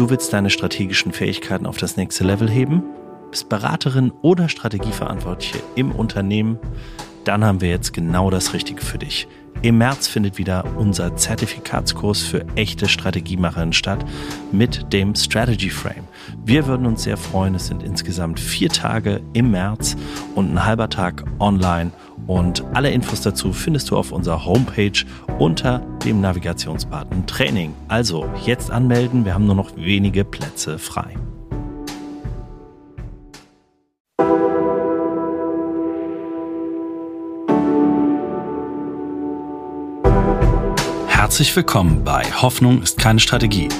Du willst deine strategischen Fähigkeiten auf das nächste Level heben? Bist Beraterin oder Strategieverantwortliche im Unternehmen? Dann haben wir jetzt genau das Richtige für dich. Im März findet wieder unser Zertifikatskurs für echte Strategiemacherinnen statt mit dem Strategy Frame. Wir würden uns sehr freuen. Es sind insgesamt vier Tage im März und ein halber Tag online. Und alle Infos dazu findest du auf unserer Homepage unter dem Navigationsbutton Training. Also jetzt anmelden. Wir haben nur noch wenige Plätze frei. Herzlich willkommen bei Hoffnung ist keine Strategie,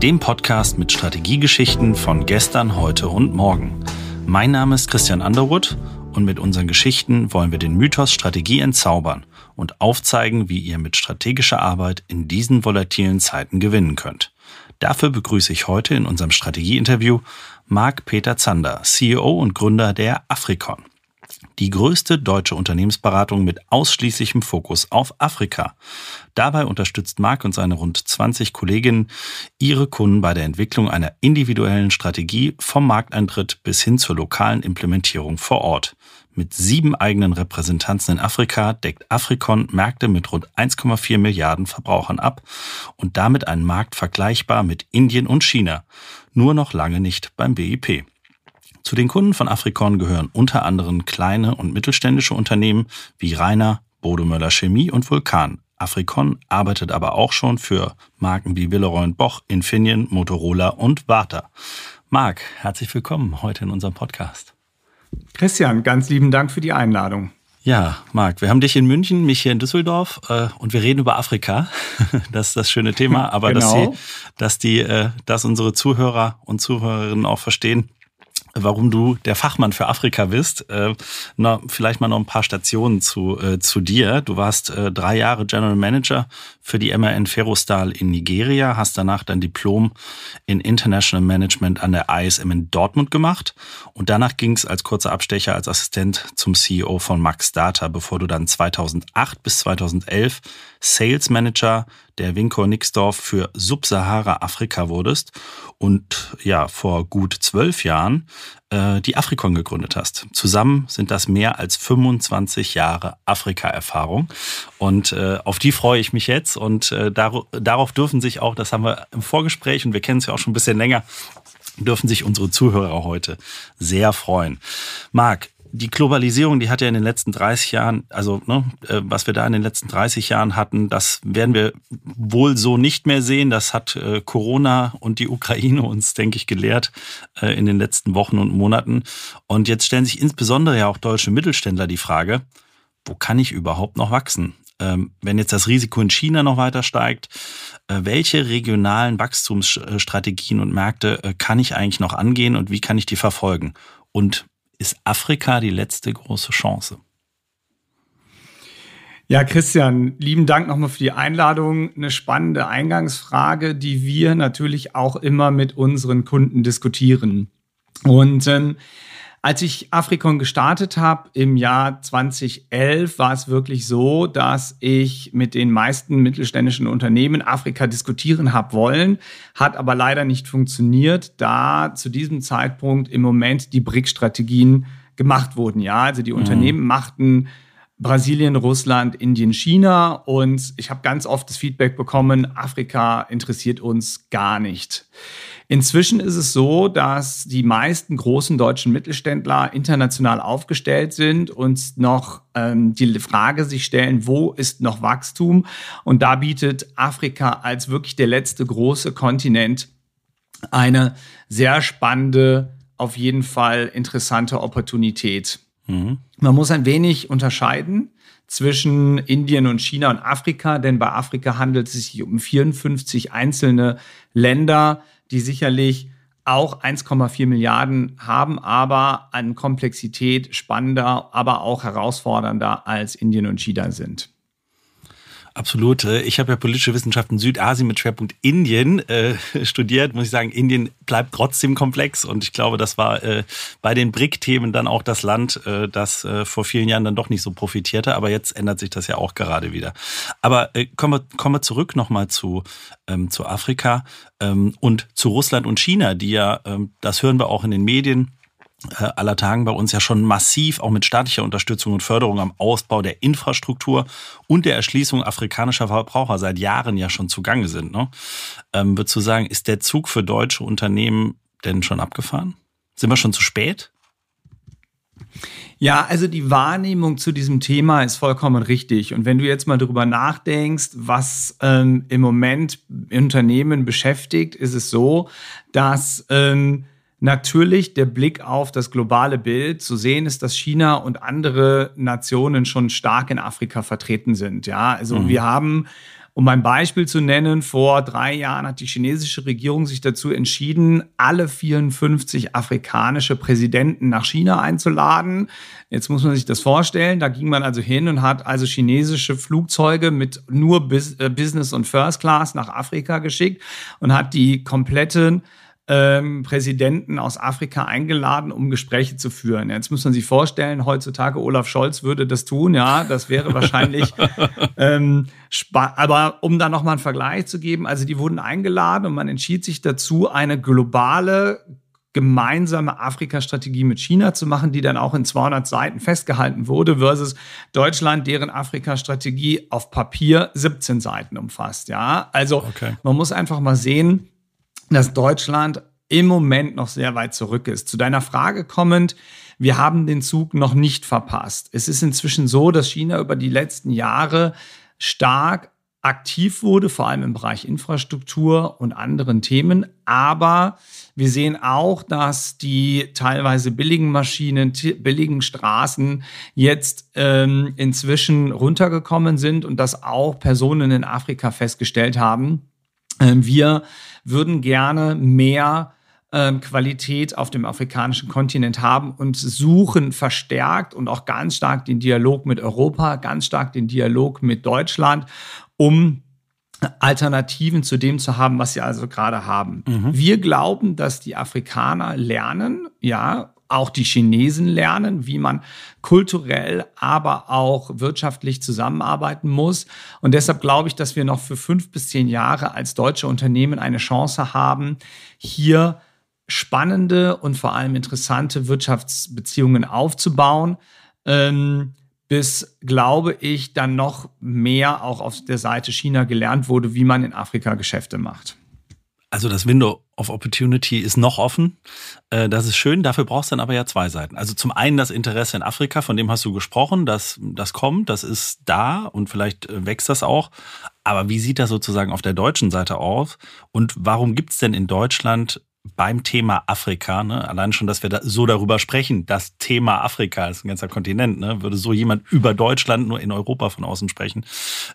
dem Podcast mit Strategiegeschichten von gestern, heute und morgen. Mein Name ist Christian Underwood und mit unseren Geschichten wollen wir den Mythos Strategie entzaubern und aufzeigen, wie ihr mit strategischer Arbeit in diesen volatilen Zeiten gewinnen könnt. Dafür begrüße ich heute in unserem Strategieinterview Marc Peter Zander, CEO und Gründer der Afrikon die größte deutsche Unternehmensberatung mit ausschließlichem Fokus auf Afrika. Dabei unterstützt Mark und seine rund 20 Kolleginnen ihre Kunden bei der Entwicklung einer individuellen Strategie vom Markteintritt bis hin zur lokalen Implementierung vor Ort. Mit sieben eigenen Repräsentanzen in Afrika deckt Afrikon Märkte mit rund 1,4 Milliarden Verbrauchern ab und damit einen Markt vergleichbar mit Indien und China. Nur noch lange nicht beim BIP. Zu den Kunden von Afrikon gehören unter anderem kleine und mittelständische Unternehmen wie Rainer, Bodemöller Chemie und Vulkan. Afrikon arbeitet aber auch schon für Marken wie Villeroy Boch, Infineon, Motorola und Warta. Marc, herzlich willkommen heute in unserem Podcast. Christian, ganz lieben Dank für die Einladung. Ja, Marc, wir haben dich in München, mich hier in Düsseldorf äh, und wir reden über Afrika. das ist das schöne Thema, aber genau. dass, die, dass, die, äh, dass unsere Zuhörer und Zuhörerinnen auch verstehen, warum du der Fachmann für Afrika bist. Äh, na, vielleicht mal noch ein paar Stationen zu, äh, zu dir. Du warst äh, drei Jahre General Manager für die MRN Ferrostal in Nigeria, hast danach dein Diplom in International Management an der ISM in Dortmund gemacht und danach ging es als kurzer Abstecher als Assistent zum CEO von Max Data, bevor du dann 2008 bis 2011 Sales Manager der Winkor Nixdorf für Subsahara-Afrika wurdest und ja, vor gut zwölf Jahren äh, die Afrikon gegründet hast. Zusammen sind das mehr als 25 Jahre Afrika-Erfahrung und äh, auf die freue ich mich jetzt und äh, dar darauf dürfen sich auch, das haben wir im Vorgespräch und wir kennen es ja auch schon ein bisschen länger, dürfen sich unsere Zuhörer heute sehr freuen. Marc, die Globalisierung, die hat ja in den letzten 30 Jahren, also ne, äh, was wir da in den letzten 30 Jahren hatten, das werden wir wohl so nicht mehr sehen. Das hat äh, Corona und die Ukraine uns, denke ich, gelehrt äh, in den letzten Wochen und Monaten. Und jetzt stellen sich insbesondere ja auch deutsche Mittelständler die Frage, wo kann ich überhaupt noch wachsen? Ähm, wenn jetzt das Risiko in China noch weiter steigt, welche regionalen Wachstumsstrategien und Märkte kann ich eigentlich noch angehen und wie kann ich die verfolgen? Und ist Afrika die letzte große Chance? Ja, Christian, lieben Dank nochmal für die Einladung. Eine spannende Eingangsfrage, die wir natürlich auch immer mit unseren Kunden diskutieren. Und ähm, als ich Afrikon gestartet habe im Jahr 2011, war es wirklich so, dass ich mit den meisten mittelständischen Unternehmen Afrika diskutieren habe wollen, hat aber leider nicht funktioniert, da zu diesem Zeitpunkt im Moment die BRIC-Strategien gemacht wurden. Ja, also die mhm. Unternehmen machten Brasilien, Russland, Indien, China. Und ich habe ganz oft das Feedback bekommen, Afrika interessiert uns gar nicht. Inzwischen ist es so, dass die meisten großen deutschen Mittelständler international aufgestellt sind und noch ähm, die Frage sich stellen, wo ist noch Wachstum? Und da bietet Afrika als wirklich der letzte große Kontinent eine sehr spannende, auf jeden Fall interessante Opportunität. Mhm. Man muss ein wenig unterscheiden zwischen Indien und China und Afrika, denn bei Afrika handelt es sich um 54 einzelne Länder, die sicherlich auch 1,4 Milliarden haben, aber an Komplexität spannender, aber auch herausfordernder als Indien und China sind. Absolut. Ich habe ja politische Wissenschaften Südasien mit Schwerpunkt Indien äh, studiert. Muss ich sagen, Indien bleibt trotzdem komplex und ich glaube, das war äh, bei den BRIC-Themen dann auch das Land, äh, das äh, vor vielen Jahren dann doch nicht so profitierte. Aber jetzt ändert sich das ja auch gerade wieder. Aber äh, kommen, wir, kommen wir zurück nochmal zu, ähm, zu Afrika ähm, und zu Russland und China, die ja, ähm, das hören wir auch in den Medien, aller Tagen bei uns ja schon massiv auch mit staatlicher Unterstützung und Förderung am Ausbau der Infrastruktur und der Erschließung afrikanischer Verbraucher seit Jahren ja schon zugange sind. Ne? Ähm, würdest du sagen, ist der Zug für deutsche Unternehmen denn schon abgefahren? Sind wir schon zu spät? Ja, also die Wahrnehmung zu diesem Thema ist vollkommen richtig. Und wenn du jetzt mal darüber nachdenkst, was ähm, im Moment Unternehmen beschäftigt, ist es so, dass ähm, natürlich der Blick auf das globale Bild zu sehen ist, dass China und andere Nationen schon stark in Afrika vertreten sind. Ja, also mhm. wir haben um ein Beispiel zu nennen, vor drei Jahren hat die chinesische Regierung sich dazu entschieden, alle 54 afrikanische Präsidenten nach China einzuladen. Jetzt muss man sich das vorstellen. Da ging man also hin und hat also chinesische Flugzeuge mit nur äh, Business und First Class nach Afrika geschickt und hat die kompletten ähm, Präsidenten aus Afrika eingeladen, um Gespräche zu führen. Jetzt muss man sich vorstellen, heutzutage Olaf Scholz würde das tun, ja, das wäre wahrscheinlich, ähm, aber um da nochmal einen Vergleich zu geben, also die wurden eingeladen und man entschied sich dazu, eine globale gemeinsame Afrika-Strategie mit China zu machen, die dann auch in 200 Seiten festgehalten wurde, versus Deutschland, deren Afrika-Strategie auf Papier 17 Seiten umfasst. Ja, also okay. man muss einfach mal sehen, dass Deutschland im Moment noch sehr weit zurück ist. Zu deiner Frage kommend, wir haben den Zug noch nicht verpasst. Es ist inzwischen so, dass China über die letzten Jahre stark aktiv wurde, vor allem im Bereich Infrastruktur und anderen Themen. Aber wir sehen auch, dass die teilweise billigen Maschinen, billigen Straßen jetzt ähm, inzwischen runtergekommen sind und dass auch Personen in Afrika festgestellt haben, wir würden gerne mehr ähm, Qualität auf dem afrikanischen Kontinent haben und suchen verstärkt und auch ganz stark den Dialog mit Europa, ganz stark den Dialog mit Deutschland, um Alternativen zu dem zu haben, was sie also gerade haben. Mhm. Wir glauben, dass die Afrikaner lernen, ja, auch die Chinesen lernen, wie man kulturell, aber auch wirtschaftlich zusammenarbeiten muss. Und deshalb glaube ich, dass wir noch für fünf bis zehn Jahre als deutsche Unternehmen eine Chance haben, hier spannende und vor allem interessante Wirtschaftsbeziehungen aufzubauen. Ähm, bis, glaube ich, dann noch mehr auch auf der Seite China gelernt wurde, wie man in Afrika Geschäfte macht. Also das Window of Opportunity ist noch offen. Äh, das ist schön. Dafür brauchst du dann aber ja zwei Seiten. Also zum einen das Interesse in Afrika, von dem hast du gesprochen, das, das kommt, das ist da und vielleicht äh, wächst das auch. Aber wie sieht das sozusagen auf der deutschen Seite aus? Und warum gibt es denn in Deutschland beim Thema Afrika, ne, allein schon, dass wir da so darüber sprechen, das Thema Afrika ist ein ganzer Kontinent, ne, würde so jemand über Deutschland nur in Europa von außen sprechen,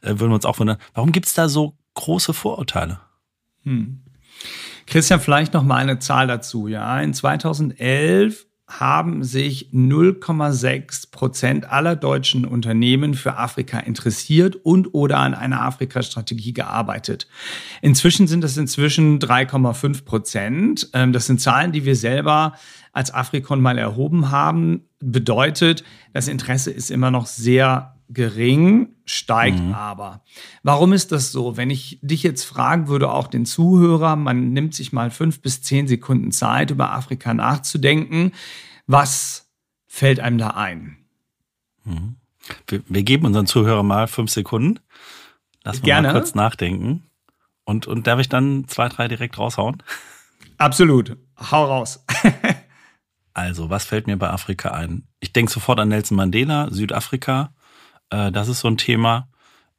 äh, würden wir uns auch wundern, warum gibt es da so große Vorurteile? Hm. Christian, vielleicht noch mal eine Zahl dazu. Ja, in 2011 haben sich 0,6 Prozent aller deutschen Unternehmen für Afrika interessiert und oder an einer Afrika-Strategie gearbeitet. Inzwischen sind das inzwischen 3,5 Prozent. Ähm, das sind Zahlen, die wir selber als Afrikon mal erhoben haben. Bedeutet, das Interesse ist immer noch sehr gering, steigt mhm. aber. Warum ist das so? Wenn ich dich jetzt fragen würde, auch den Zuhörer, man nimmt sich mal fünf bis zehn Sekunden Zeit, über Afrika nachzudenken, was fällt einem da ein? Mhm. Wir, wir, geben unseren Zuhörern mal fünf Sekunden. Lass mal kurz nachdenken. Und, und darf ich dann zwei, drei direkt raushauen? Absolut. Hau raus. also, was fällt mir bei Afrika ein? Ich denke sofort an Nelson Mandela, Südafrika. Äh, das ist so ein Thema.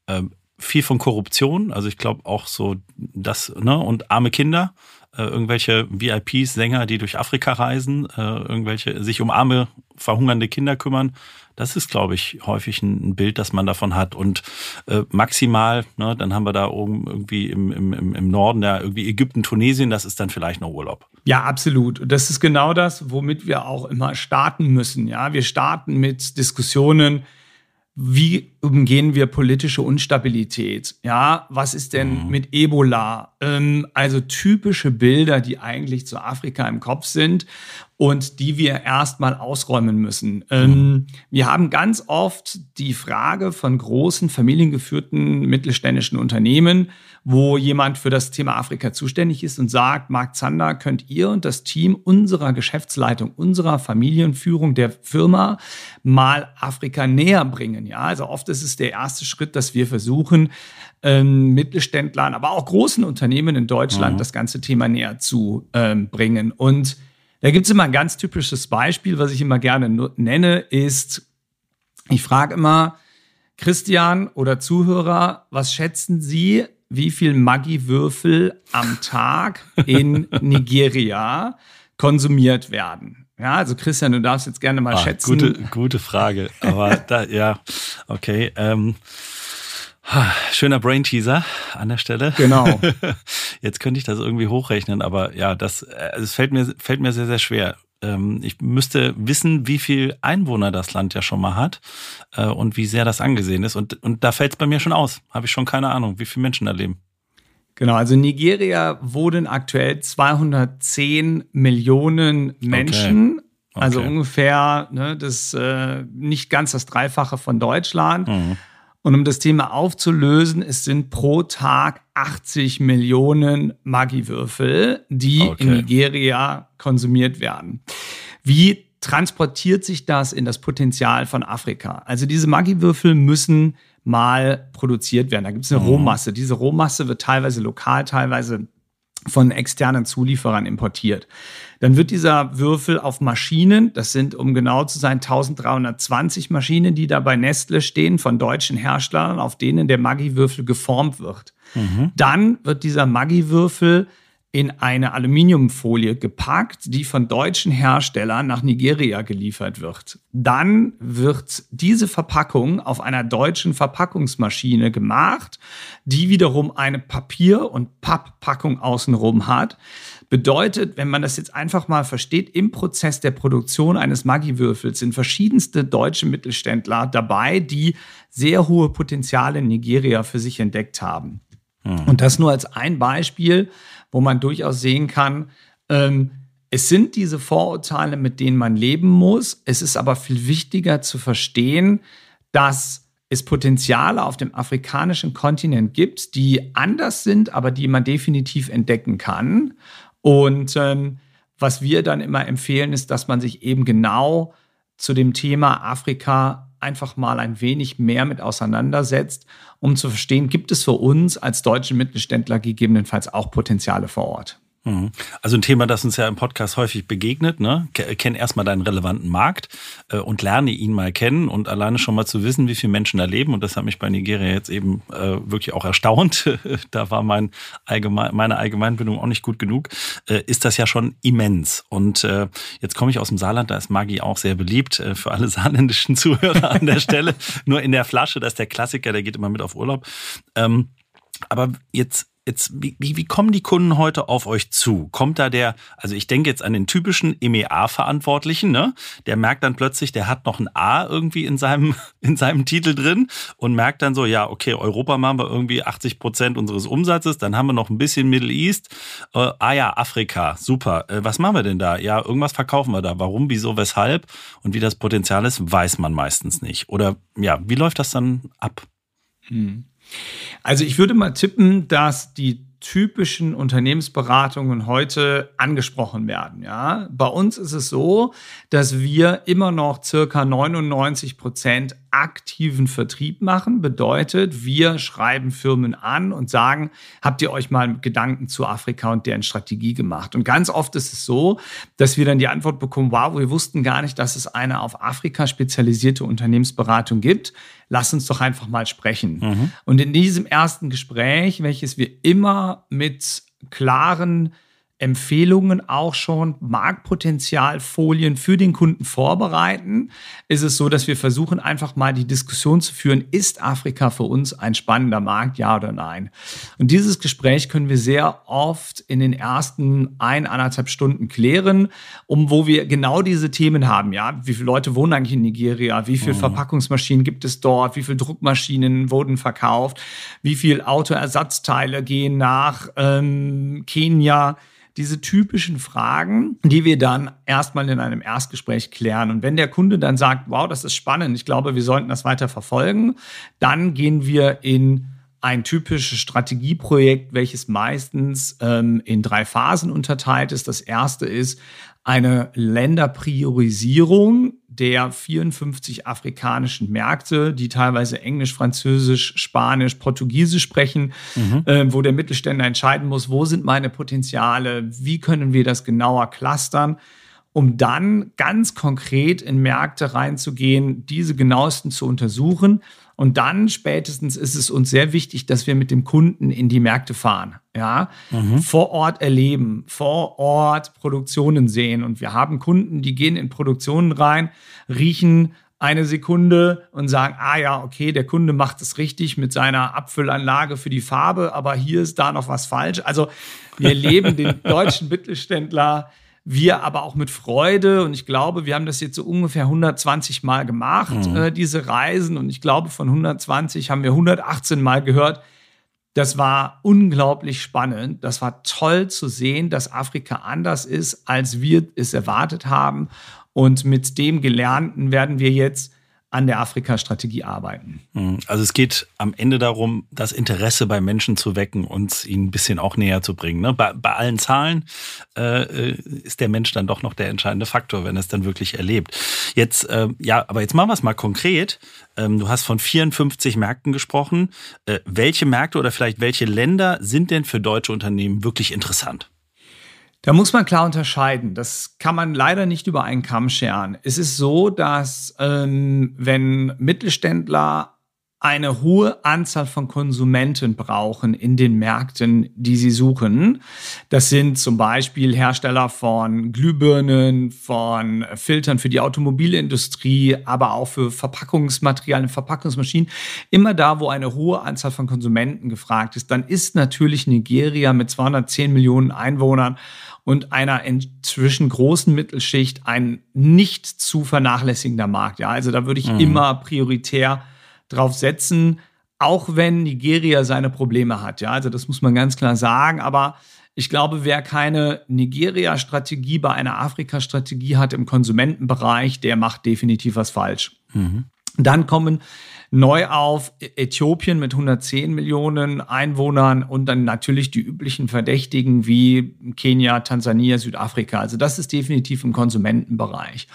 Äh, viel von Korruption, also ich glaube auch so das, ne, und arme Kinder, äh, irgendwelche VIPs, Sänger, die durch Afrika reisen, äh, irgendwelche sich um arme, verhungernde Kinder kümmern. Das ist, glaube ich, häufig ein, Bild, das man davon hat. Und äh, maximal, ne, dann haben wir da oben irgendwie im, im, im Norden, ja, irgendwie Ägypten, Tunesien, das ist dann vielleicht noch Urlaub. Ja, absolut. Das ist genau das, womit wir auch immer starten müssen. Ja, wir starten mit Diskussionen, wie umgehen wir politische Unstabilität? Ja, was ist denn mhm. mit Ebola? Ähm, also typische Bilder, die eigentlich zu Afrika im Kopf sind und die wir erstmal ausräumen müssen. Ähm, mhm. wir haben ganz oft die Frage von großen familiengeführten mittelständischen Unternehmen, wo jemand für das Thema Afrika zuständig ist und sagt, Mark Zander, könnt ihr und das Team unserer Geschäftsleitung, unserer Familienführung der Firma mal Afrika näher bringen. Ja, also oft ist es der erste Schritt, dass wir versuchen, ähm, Mittelständlern, aber auch großen Unternehmen in Deutschland mhm. das ganze Thema näher zu ähm, bringen. Und da gibt es immer ein ganz typisches Beispiel, was ich immer gerne nenne, ist, ich frage immer, Christian oder Zuhörer, was schätzen Sie, wie viel Maggi-Würfel am Tag in Nigeria konsumiert werden? Ja, also Christian, du darfst jetzt gerne mal ah, schätzen. Gute, gute Frage. Aber da, ja, okay. Ähm, schöner Brain-Teaser an der Stelle. Genau. Jetzt könnte ich das irgendwie hochrechnen, aber ja, das, also es fällt mir, fällt mir sehr, sehr schwer. Ähm, ich müsste wissen, wie viel Einwohner das Land ja schon mal hat äh, und wie sehr das angesehen ist. Und, und da fällt es bei mir schon aus. Habe ich schon keine Ahnung, wie viele Menschen da leben. Genau, also in Nigeria wohnen aktuell 210 Millionen Menschen. Okay. Okay. Also ungefähr ne, das äh, nicht ganz das Dreifache von Deutschland. Mhm. Und um das Thema aufzulösen, es sind pro Tag 80 Millionen Maggi-Würfel, die okay. in Nigeria konsumiert werden. Wie transportiert sich das in das Potenzial von Afrika? Also diese Maggi-Würfel müssen mal produziert werden. Da gibt es eine mhm. Rohmasse. Diese Rohmasse wird teilweise lokal, teilweise von externen Zulieferern importiert. Dann wird dieser Würfel auf Maschinen, das sind um genau zu sein 1320 Maschinen, die da bei Nestle stehen, von deutschen Herstellern, auf denen der Maggi-Würfel geformt wird. Mhm. Dann wird dieser Maggi-Würfel in eine Aluminiumfolie gepackt, die von deutschen Herstellern nach Nigeria geliefert wird. Dann wird diese Verpackung auf einer deutschen Verpackungsmaschine gemacht, die wiederum eine Papier- und Papppackung außenrum hat. Bedeutet, wenn man das jetzt einfach mal versteht, im Prozess der Produktion eines Maggi-Würfels sind verschiedenste deutsche Mittelständler dabei, die sehr hohe Potenziale in Nigeria für sich entdeckt haben. Mhm. Und das nur als ein Beispiel wo man durchaus sehen kann, ähm, es sind diese Vorurteile, mit denen man leben muss. Es ist aber viel wichtiger zu verstehen, dass es Potenziale auf dem afrikanischen Kontinent gibt, die anders sind, aber die man definitiv entdecken kann. Und ähm, was wir dann immer empfehlen, ist, dass man sich eben genau zu dem Thema Afrika einfach mal ein wenig mehr mit auseinandersetzt, um zu verstehen, gibt es für uns als deutsche Mittelständler gegebenenfalls auch Potenziale vor Ort. Mhm. Also ein Thema, das uns ja im Podcast häufig begegnet. Ne? Kenn erstmal deinen relevanten Markt äh, und lerne ihn mal kennen und alleine schon mal zu wissen, wie viele Menschen da leben. Und das hat mich bei Nigeria jetzt eben äh, wirklich auch erstaunt. da war mein allgemein, meine Allgemeinbildung auch nicht gut genug. Äh, ist das ja schon immens. Und äh, jetzt komme ich aus dem Saarland, da ist Maggi auch sehr beliebt äh, für alle saarländischen Zuhörer an der Stelle. Nur in der Flasche, das ist der Klassiker, der geht immer mit auf Urlaub. Ähm, aber jetzt jetzt, wie, wie kommen die Kunden heute auf euch zu? Kommt da der, also ich denke jetzt an den typischen EMEA-Verantwortlichen, ne? Der merkt dann plötzlich, der hat noch ein A irgendwie in seinem, in seinem Titel drin und merkt dann so, ja, okay, Europa machen wir irgendwie 80 Prozent unseres Umsatzes, dann haben wir noch ein bisschen Middle East. Äh, ah ja, Afrika, super. Äh, was machen wir denn da? Ja, irgendwas verkaufen wir da. Warum, wieso, weshalb? Und wie das Potenzial ist, weiß man meistens nicht. Oder ja, wie läuft das dann ab? Hm. Also ich würde mal tippen, dass die typischen Unternehmensberatungen heute angesprochen werden. Ja, bei uns ist es so, dass wir immer noch circa 99 Prozent aktiven Vertrieb machen. Bedeutet, wir schreiben Firmen an und sagen, habt ihr euch mal Gedanken zu Afrika und deren Strategie gemacht? Und ganz oft ist es so, dass wir dann die Antwort bekommen, wow, wir wussten gar nicht, dass es eine auf Afrika spezialisierte Unternehmensberatung gibt. Lass uns doch einfach mal sprechen. Mhm. Und in diesem ersten Gespräch, welches wir immer mit klaren Empfehlungen auch schon, Marktpotenzialfolien für den Kunden vorbereiten, ist es so, dass wir versuchen, einfach mal die Diskussion zu führen, ist Afrika für uns ein spannender Markt, ja oder nein? Und dieses Gespräch können wir sehr oft in den ersten ein, anderthalb Stunden klären, um wo wir genau diese Themen haben, ja. Wie viele Leute wohnen eigentlich in Nigeria? Wie viele mhm. Verpackungsmaschinen gibt es dort? Wie viele Druckmaschinen wurden verkauft? Wie viele Autoersatzteile gehen nach ähm, Kenia? Diese typischen Fragen, die wir dann erstmal in einem Erstgespräch klären. Und wenn der Kunde dann sagt, wow, das ist spannend, ich glaube, wir sollten das weiter verfolgen, dann gehen wir in ein typisches Strategieprojekt, welches meistens ähm, in drei Phasen unterteilt ist. Das erste ist eine Länderpriorisierung der 54 afrikanischen Märkte, die teilweise Englisch, Französisch, Spanisch, Portugiesisch sprechen, mhm. äh, wo der Mittelständler entscheiden muss, wo sind meine Potenziale, wie können wir das genauer clustern, um dann ganz konkret in Märkte reinzugehen, diese genauesten zu untersuchen und dann spätestens ist es uns sehr wichtig, dass wir mit dem Kunden in die Märkte fahren, ja, mhm. vor Ort erleben, vor Ort Produktionen sehen. Und wir haben Kunden, die gehen in Produktionen rein, riechen eine Sekunde und sagen, ah ja, okay, der Kunde macht es richtig mit seiner Abfüllanlage für die Farbe, aber hier ist da noch was falsch. Also wir erleben den deutschen Mittelständler wir aber auch mit Freude. Und ich glaube, wir haben das jetzt so ungefähr 120 Mal gemacht, mhm. äh, diese Reisen. Und ich glaube, von 120 haben wir 118 Mal gehört. Das war unglaublich spannend. Das war toll zu sehen, dass Afrika anders ist, als wir es erwartet haben. Und mit dem Gelernten werden wir jetzt an der Afrika-Strategie arbeiten. Mhm. Also es geht am Ende darum, das Interesse bei Menschen zu wecken und ihnen ein bisschen auch näher zu bringen. Ne? Bei, bei, allen Zahlen äh, äh, ist der Mensch dann doch noch der entscheidende Faktor, wenn er es dann wirklich erlebt. Jetzt, äh, ja, aber jetzt machen wir es mal konkret. Ähm, du hast von 54 Märkten gesprochen. Äh, welche Märkte oder vielleicht welche Länder sind denn für deutsche Unternehmen wirklich interessant? Da muss man klar unterscheiden. Das kann man leider nicht über einen Kamm scheren. Es ist so, dass ähm, wenn Mittelständler eine hohe Anzahl von Konsumenten brauchen in den Märkten, die sie suchen. Das sind zum Beispiel Hersteller von Glühbirnen, von Filtern für die Automobilindustrie, aber auch für Verpackungsmaterialien, Verpackungsmaschinen. Immer da, wo eine hohe Anzahl von Konsumenten gefragt ist, dann ist natürlich Nigeria mit 210 Millionen Einwohnern und einer inzwischen großen Mittelschicht ein nicht zu vernachlässigender Markt. Ja, also da würde ich mhm. immer prioritär drauf setzen, auch wenn Nigeria seine Probleme hat. Ja, also das muss man ganz klar sagen. Aber ich glaube, wer keine Nigeria-Strategie bei einer Afrika-Strategie hat im Konsumentenbereich, der macht definitiv was falsch. Mhm. Dann kommen neu auf Äthiopien mit 110 Millionen Einwohnern und dann natürlich die üblichen Verdächtigen wie Kenia, Tansania, Südafrika. Also das ist definitiv im Konsumentenbereich.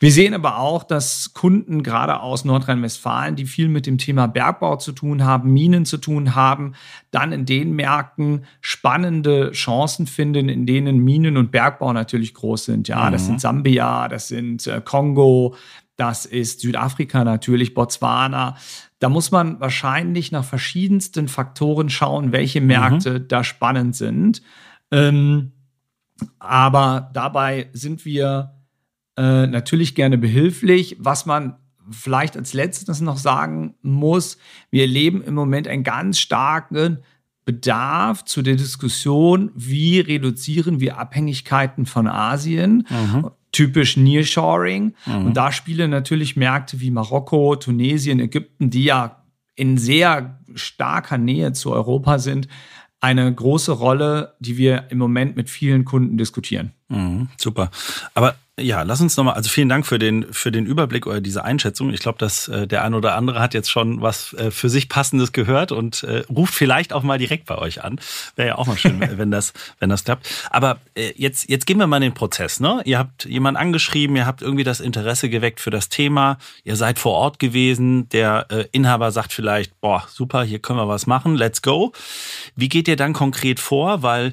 Wir sehen aber auch, dass Kunden gerade aus Nordrhein-Westfalen, die viel mit dem Thema Bergbau zu tun haben, Minen zu tun haben, dann in den Märkten spannende Chancen finden, in denen Minen und Bergbau natürlich groß sind. Ja, das mhm. sind Sambia, das sind äh, Kongo, das ist Südafrika natürlich, Botswana. Da muss man wahrscheinlich nach verschiedensten Faktoren schauen, welche Märkte mhm. da spannend sind. Ähm, aber dabei sind wir äh, natürlich gerne behilflich. Was man vielleicht als letztes noch sagen muss, wir erleben im Moment einen ganz starken Bedarf zu der Diskussion, wie reduzieren wir Abhängigkeiten von Asien. Mhm typisch Nearshoring. Mhm. Und da spielen natürlich Märkte wie Marokko, Tunesien, Ägypten, die ja in sehr starker Nähe zu Europa sind, eine große Rolle, die wir im Moment mit vielen Kunden diskutieren. Mhm, super. Aber ja, lass uns nochmal, also vielen Dank für den, für den Überblick oder diese Einschätzung. Ich glaube, dass äh, der ein oder andere hat jetzt schon was äh, für sich Passendes gehört und äh, ruft vielleicht auch mal direkt bei euch an. Wäre ja auch mal schön, wenn das, wenn das klappt. Aber äh, jetzt, jetzt gehen wir mal in den Prozess. Ne? Ihr habt jemanden angeschrieben, ihr habt irgendwie das Interesse geweckt für das Thema, ihr seid vor Ort gewesen, der äh, Inhaber sagt vielleicht, boah, super, hier können wir was machen, let's go. Wie geht ihr dann konkret vor? Weil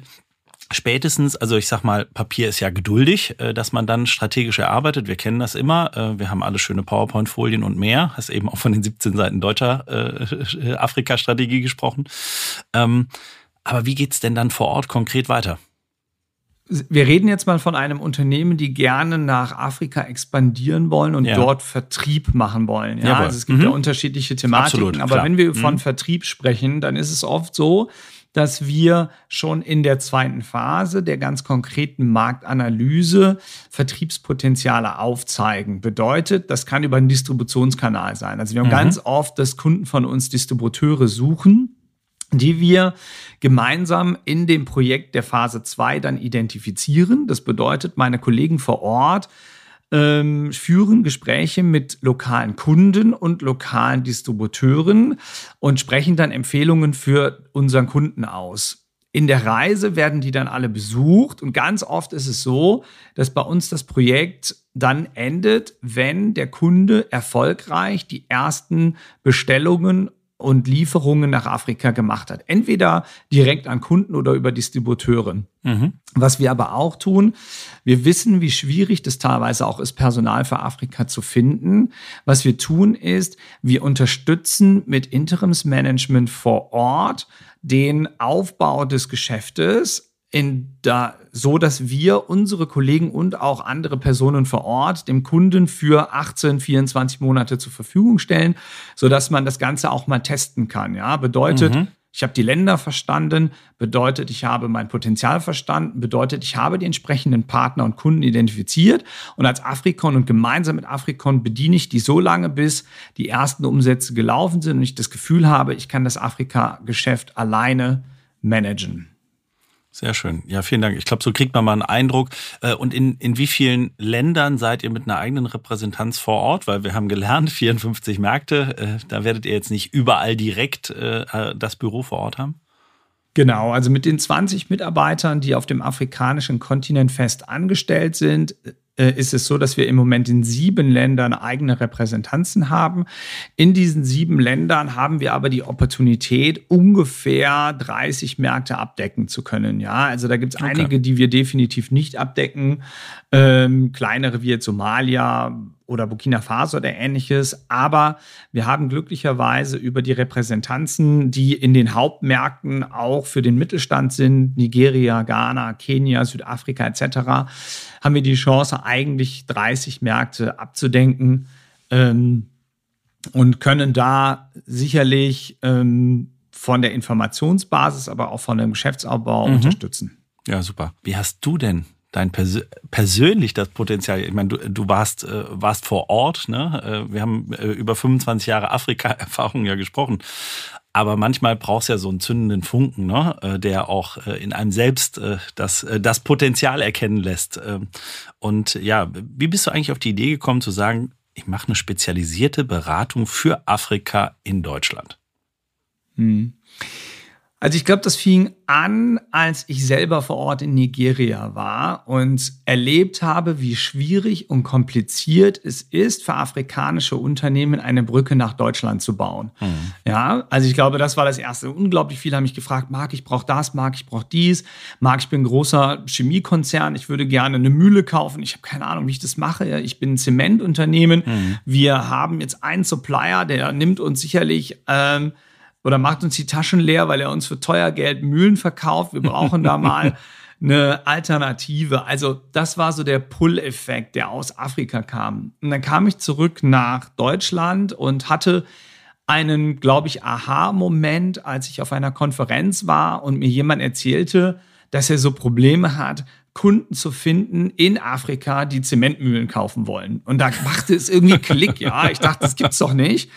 spätestens, also ich sag mal, Papier ist ja geduldig, äh, dass man dann strategisch erarbeitet. Wir kennen das immer. Äh, wir haben alle schöne PowerPoint-Folien und mehr. Hast eben auch von den 17 Seiten deutscher äh, Afrika-Strategie gesprochen. Ähm, aber wie geht's denn dann vor Ort konkret weiter? wir reden jetzt mal von einem Unternehmen, die gerne nach Afrika expandieren wollen und ja. dort Vertrieb machen wollen. Ja, also es gibt mhm. ja unterschiedliche Thematiken. Absolut, aber klar. wenn wir von mhm. Vertrieb sprechen, dann ist es oft so, dass wir schon in der zweiten Phase der ganz konkreten Marktanalyse Vertriebspotenziale aufzeigen. Bedeutet, das kann über einen Distributionskanal sein. Also wir haben mhm. ganz oft, dass Kunden von uns Distributeure suchen, die wir gemeinsam in dem Projekt der Phase 2 dann identifizieren. Das bedeutet, meine Kollegen vor Ort ähm, führen Gespräche mit lokalen Kunden und lokalen Distributeuren und sprechen dann Empfehlungen für unseren Kunden aus. In der Reise werden die dann alle besucht und ganz oft ist es so, dass bei uns das Projekt dann endet, wenn der Kunde erfolgreich die ersten Bestellungen und Lieferungen nach Afrika gemacht hat. Entweder direkt an Kunden oder über Distributeure. Mhm. Was wir aber auch tun, wir wissen, wie schwierig das teilweise auch ist, Personal für Afrika zu finden. Was wir tun ist, wir unterstützen mit Interimsmanagement vor Ort den Aufbau des Geschäftes in da, so, dass wir unsere Kollegen und auch andere Personen vor Ort dem Kunden für 18, 24 Monate zur Verfügung stellen, so dass man das Ganze auch mal testen kann. Ja, bedeutet, mhm. ich habe die Länder verstanden, bedeutet, ich habe mein Potenzial verstanden, bedeutet, ich habe die entsprechenden Partner und Kunden identifiziert und als Afrikon und gemeinsam mit Afrikon bediene ich die so lange, bis die ersten Umsätze gelaufen sind und ich das Gefühl habe, ich kann das Afrika-Geschäft alleine managen. Sehr schön. Ja, vielen Dank. Ich glaube, so kriegt man mal einen Eindruck. Äh, und in, in wie vielen Ländern seid ihr mit einer eigenen Repräsentanz vor Ort? Weil wir haben gelernt, 54 Märkte, äh, da werdet ihr jetzt nicht überall direkt äh, das Büro vor Ort haben? Genau, also mit den 20 Mitarbeitern, die auf dem afrikanischen Kontinent fest angestellt sind, ist es so, dass wir im Moment in sieben Ländern eigene Repräsentanzen haben. In diesen sieben Ländern haben wir aber die Opportunität, ungefähr 30 Märkte abdecken zu können. Ja, also da gibt es okay. einige, die wir definitiv nicht abdecken. Ähm, kleinere wie jetzt Somalia, oder Burkina Faso oder ähnliches. Aber wir haben glücklicherweise über die Repräsentanzen, die in den Hauptmärkten auch für den Mittelstand sind, Nigeria, Ghana, Kenia, Südafrika etc., haben wir die Chance, eigentlich 30 Märkte abzudenken ähm, und können da sicherlich ähm, von der Informationsbasis, aber auch von dem Geschäftsaufbau mhm. unterstützen. Ja, super. Wie hast du denn dein Persö persönlich das Potenzial? Ich meine, du, du warst, äh, warst vor Ort, ne? Äh, wir haben äh, über 25 Jahre Afrika-Erfahrung ja gesprochen. Aber manchmal brauchst du ja so einen zündenden Funken, ne? Äh, der auch äh, in einem selbst äh, das, das Potenzial erkennen lässt. Ähm, und ja, wie bist du eigentlich auf die Idee gekommen zu sagen, ich mache eine spezialisierte Beratung für Afrika in Deutschland? Hm. Also ich glaube, das fing an, als ich selber vor Ort in Nigeria war und erlebt habe, wie schwierig und kompliziert es ist, für afrikanische Unternehmen eine Brücke nach Deutschland zu bauen. Mhm. Ja, also ich glaube, das war das Erste. Unglaublich viele haben mich gefragt, Marc, ich brauche das, Marc, ich brauche dies. Marc, ich bin ein großer Chemiekonzern, ich würde gerne eine Mühle kaufen. Ich habe keine Ahnung, wie ich das mache. Ich bin ein Zementunternehmen. Mhm. Wir haben jetzt einen Supplier, der nimmt uns sicherlich... Ähm, oder macht uns die Taschen leer, weil er uns für teuer Geld Mühlen verkauft. Wir brauchen da mal eine Alternative. Also das war so der Pull-Effekt, der aus Afrika kam. Und dann kam ich zurück nach Deutschland und hatte einen, glaube ich, Aha-Moment, als ich auf einer Konferenz war und mir jemand erzählte, dass er so Probleme hat, Kunden zu finden in Afrika, die Zementmühlen kaufen wollen. Und da machte es irgendwie Klick, ja. Ich dachte, das gibt's doch nicht.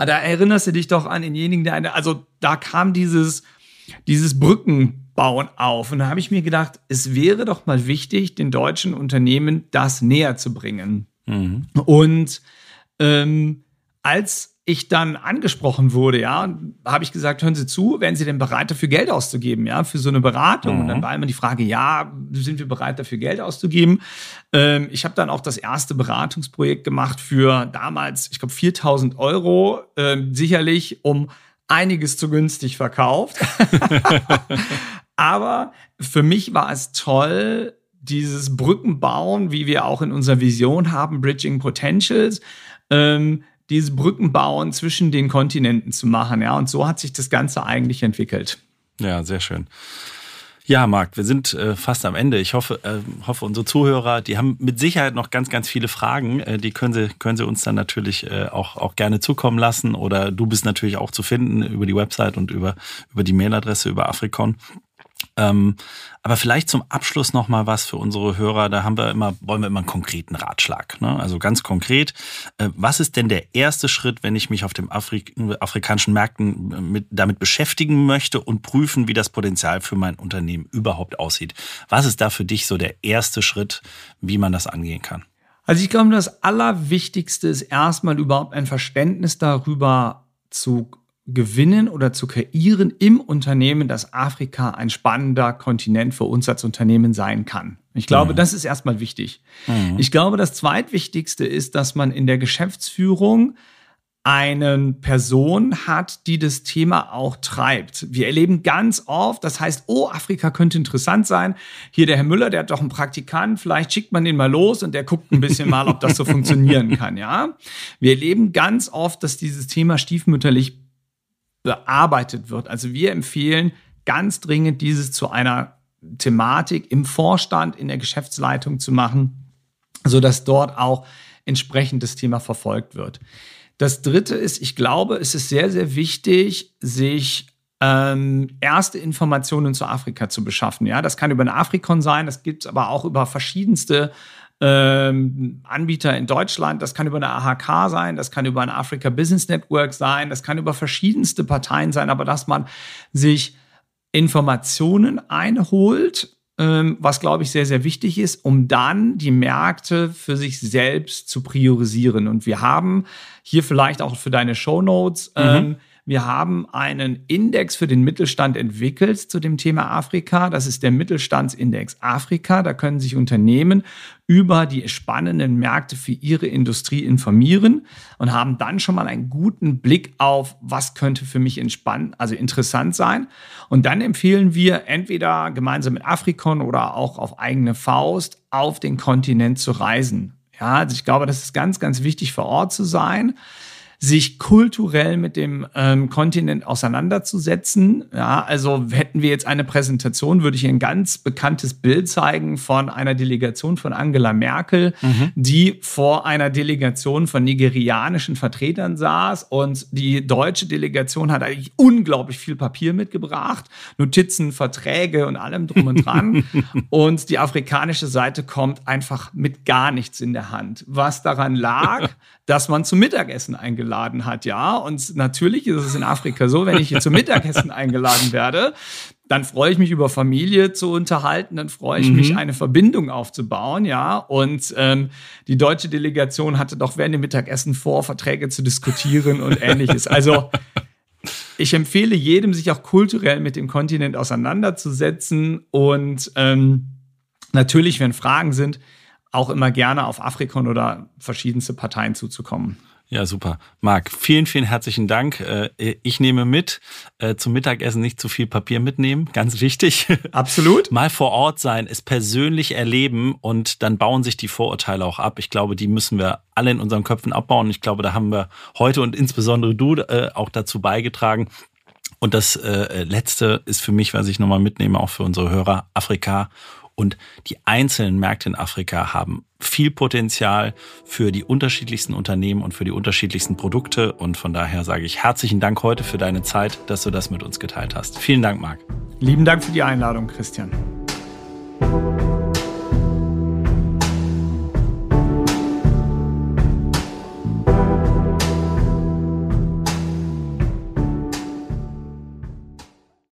Ah, da erinnerst du dich doch an denjenigen, der eine, also da kam dieses, dieses Brückenbauen auf. Und da habe ich mir gedacht, es wäre doch mal wichtig, den deutschen Unternehmen das näher zu bringen. Mhm. Und ähm, als ich dann angesprochen wurde, ja, habe ich gesagt, hören Sie zu, wären Sie denn bereit dafür Geld auszugeben, ja, für so eine Beratung? Mhm. Und dann mhm. war immer die Frage, ja, sind wir bereit dafür Geld auszugeben? Ähm, ich habe dann auch das erste Beratungsprojekt gemacht für damals, ich glaube, 4000 Euro, ähm, sicherlich um einiges zu günstig verkauft. Aber für mich war es toll, dieses Brückenbauen, wie wir auch in unserer Vision haben, Bridging Potentials, ähm, diese Brücken bauen zwischen den Kontinenten zu machen. Ja, und so hat sich das Ganze eigentlich entwickelt. Ja, sehr schön. Ja, Marc, wir sind äh, fast am Ende. Ich hoffe, äh, hoffe, unsere Zuhörer, die haben mit Sicherheit noch ganz, ganz viele Fragen. Äh, die können sie, können sie uns dann natürlich äh, auch, auch gerne zukommen lassen. Oder du bist natürlich auch zu finden über die Website und über, über die Mailadresse, über Afrikon. Ähm, aber vielleicht zum Abschluss noch mal was für unsere Hörer. Da haben wir immer, wollen wir immer einen konkreten Ratschlag. Ne? Also ganz konkret, äh, was ist denn der erste Schritt, wenn ich mich auf den Afrik afrikanischen Märkten äh, mit, damit beschäftigen möchte und prüfen, wie das Potenzial für mein Unternehmen überhaupt aussieht? Was ist da für dich so der erste Schritt, wie man das angehen kann? Also ich glaube, das Allerwichtigste ist erstmal überhaupt ein Verständnis darüber zu gewinnen oder zu kreieren im Unternehmen, dass Afrika ein spannender Kontinent für uns als Unternehmen sein kann. Ich glaube, mhm. das ist erstmal wichtig. Mhm. Ich glaube, das zweitwichtigste ist, dass man in der Geschäftsführung eine Person hat, die das Thema auch treibt. Wir erleben ganz oft, das heißt, oh, Afrika könnte interessant sein. Hier der Herr Müller, der hat doch einen Praktikant, vielleicht schickt man den mal los und der guckt ein bisschen mal, ob das so funktionieren kann, ja. Wir erleben ganz oft, dass dieses Thema stiefmütterlich bearbeitet wird. Also wir empfehlen ganz dringend, dieses zu einer Thematik im Vorstand, in der Geschäftsleitung zu machen, sodass dort auch entsprechend das Thema verfolgt wird. Das Dritte ist, ich glaube, es ist sehr, sehr wichtig, sich ähm, erste Informationen zu Afrika zu beschaffen. Ja, das kann über eine Afrikon sein, das gibt es aber auch über verschiedenste ähm, Anbieter in Deutschland. Das kann über eine AHK sein, das kann über ein Africa Business Network sein, das kann über verschiedenste Parteien sein, aber dass man sich Informationen einholt, ähm, was glaube ich sehr, sehr wichtig ist, um dann die Märkte für sich selbst zu priorisieren. Und wir haben hier vielleicht auch für deine Show Notes mhm. Wir haben einen Index für den Mittelstand entwickelt zu dem Thema Afrika. Das ist der Mittelstandsindex Afrika. Da können sich Unternehmen über die spannenden Märkte für ihre Industrie informieren und haben dann schon mal einen guten Blick auf, was könnte für mich entspannt, also interessant sein. Und dann empfehlen wir entweder gemeinsam mit Afrikon oder auch auf eigene Faust auf den Kontinent zu reisen. Ja, also ich glaube, das ist ganz, ganz wichtig vor Ort zu sein sich kulturell mit dem ähm, Kontinent auseinanderzusetzen. Ja, also hätten wir jetzt eine Präsentation, würde ich ein ganz bekanntes Bild zeigen von einer Delegation von Angela Merkel, mhm. die vor einer Delegation von nigerianischen Vertretern saß und die deutsche Delegation hat eigentlich unglaublich viel Papier mitgebracht, Notizen, Verträge und allem drum und dran. und die afrikanische Seite kommt einfach mit gar nichts in der Hand. Was daran lag, dass man zum Mittagessen eingeladen hat, ja. Und natürlich ist es in Afrika so, wenn ich hier zum Mittagessen eingeladen werde, dann freue ich mich über Familie zu unterhalten, dann freue ich mhm. mich, eine Verbindung aufzubauen, ja. Und ähm, die deutsche Delegation hatte doch während dem Mittagessen vor, Verträge zu diskutieren und ähnliches. Also ich empfehle jedem, sich auch kulturell mit dem Kontinent auseinanderzusetzen und ähm, natürlich, wenn Fragen sind, auch immer gerne auf Afrikon oder verschiedenste Parteien zuzukommen. Ja, super. Marc, vielen, vielen herzlichen Dank. Äh, ich nehme mit, äh, zum Mittagessen nicht zu viel Papier mitnehmen, ganz wichtig. Absolut. Mal vor Ort sein, es persönlich erleben und dann bauen sich die Vorurteile auch ab. Ich glaube, die müssen wir alle in unseren Köpfen abbauen. Ich glaube, da haben wir heute und insbesondere du äh, auch dazu beigetragen. Und das Letzte ist für mich, was ich nochmal mitnehme, auch für unsere Hörer, Afrika und die einzelnen Märkte in Afrika haben viel Potenzial für die unterschiedlichsten Unternehmen und für die unterschiedlichsten Produkte. Und von daher sage ich herzlichen Dank heute für deine Zeit, dass du das mit uns geteilt hast. Vielen Dank, Marc. Lieben Dank für die Einladung, Christian.